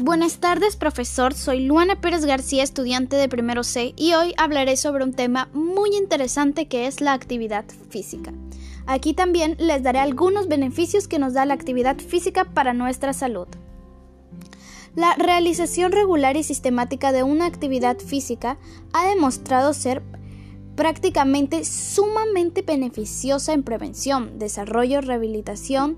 Buenas tardes, profesor. Soy Luana Pérez García, estudiante de primero C, y hoy hablaré sobre un tema muy interesante que es la actividad física. Aquí también les daré algunos beneficios que nos da la actividad física para nuestra salud. La realización regular y sistemática de una actividad física ha demostrado ser prácticamente sumamente beneficiosa en prevención, desarrollo, rehabilitación,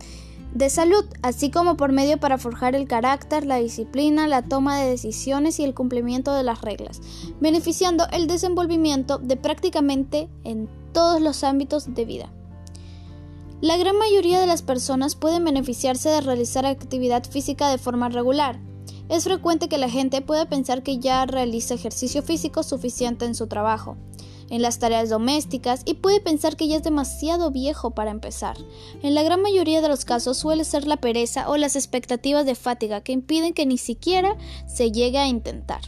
de salud, así como por medio para forjar el carácter, la disciplina, la toma de decisiones y el cumplimiento de las reglas, beneficiando el desenvolvimiento de prácticamente en todos los ámbitos de vida. La gran mayoría de las personas pueden beneficiarse de realizar actividad física de forma regular. Es frecuente que la gente pueda pensar que ya realiza ejercicio físico suficiente en su trabajo, en las tareas domésticas y puede pensar que ya es demasiado viejo para empezar. En la gran mayoría de los casos suele ser la pereza o las expectativas de fatiga que impiden que ni siquiera se llegue a intentar.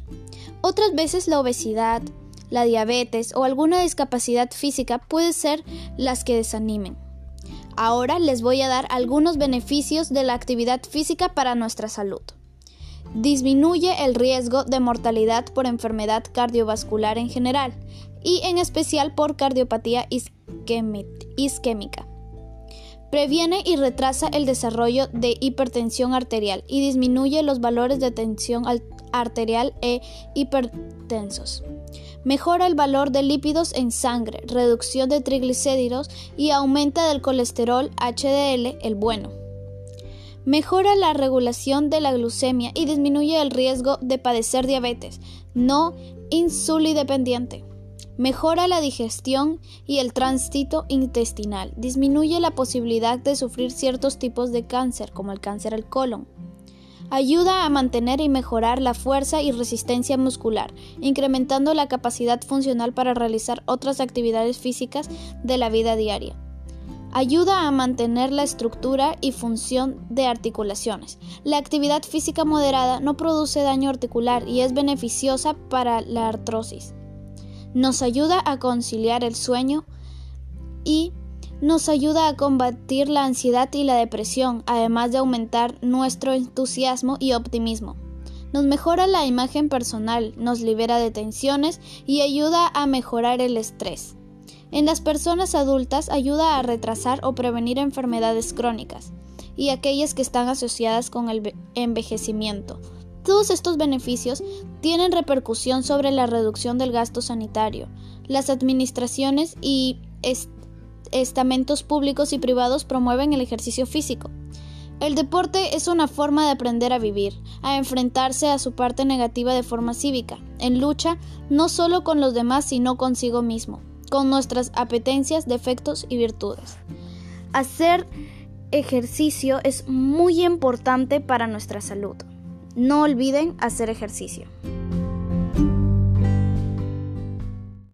Otras veces la obesidad, la diabetes o alguna discapacidad física puede ser las que desanimen. Ahora les voy a dar algunos beneficios de la actividad física para nuestra salud. Disminuye el riesgo de mortalidad por enfermedad cardiovascular en general y en especial por cardiopatía isquémica. Previene y retrasa el desarrollo de hipertensión arterial y disminuye los valores de tensión arterial e hipertensos. Mejora el valor de lípidos en sangre, reducción de triglicéridos y aumenta del colesterol HDL, el bueno. Mejora la regulación de la glucemia y disminuye el riesgo de padecer diabetes no insulidependiente. Mejora la digestión y el tránsito intestinal. Disminuye la posibilidad de sufrir ciertos tipos de cáncer, como el cáncer al colon. Ayuda a mantener y mejorar la fuerza y resistencia muscular, incrementando la capacidad funcional para realizar otras actividades físicas de la vida diaria. Ayuda a mantener la estructura y función de articulaciones. La actividad física moderada no produce daño articular y es beneficiosa para la artrosis nos ayuda a conciliar el sueño y nos ayuda a combatir la ansiedad y la depresión, además de aumentar nuestro entusiasmo y optimismo. Nos mejora la imagen personal, nos libera de tensiones y ayuda a mejorar el estrés. En las personas adultas ayuda a retrasar o prevenir enfermedades crónicas y aquellas que están asociadas con el envejecimiento, todos estos beneficios tienen repercusión sobre la reducción del gasto sanitario. Las administraciones y estamentos públicos y privados promueven el ejercicio físico. El deporte es una forma de aprender a vivir, a enfrentarse a su parte negativa de forma cívica, en lucha no solo con los demás, sino consigo mismo, con nuestras apetencias, defectos y virtudes. Hacer ejercicio es muy importante para nuestra salud. No olviden hacer ejercicio.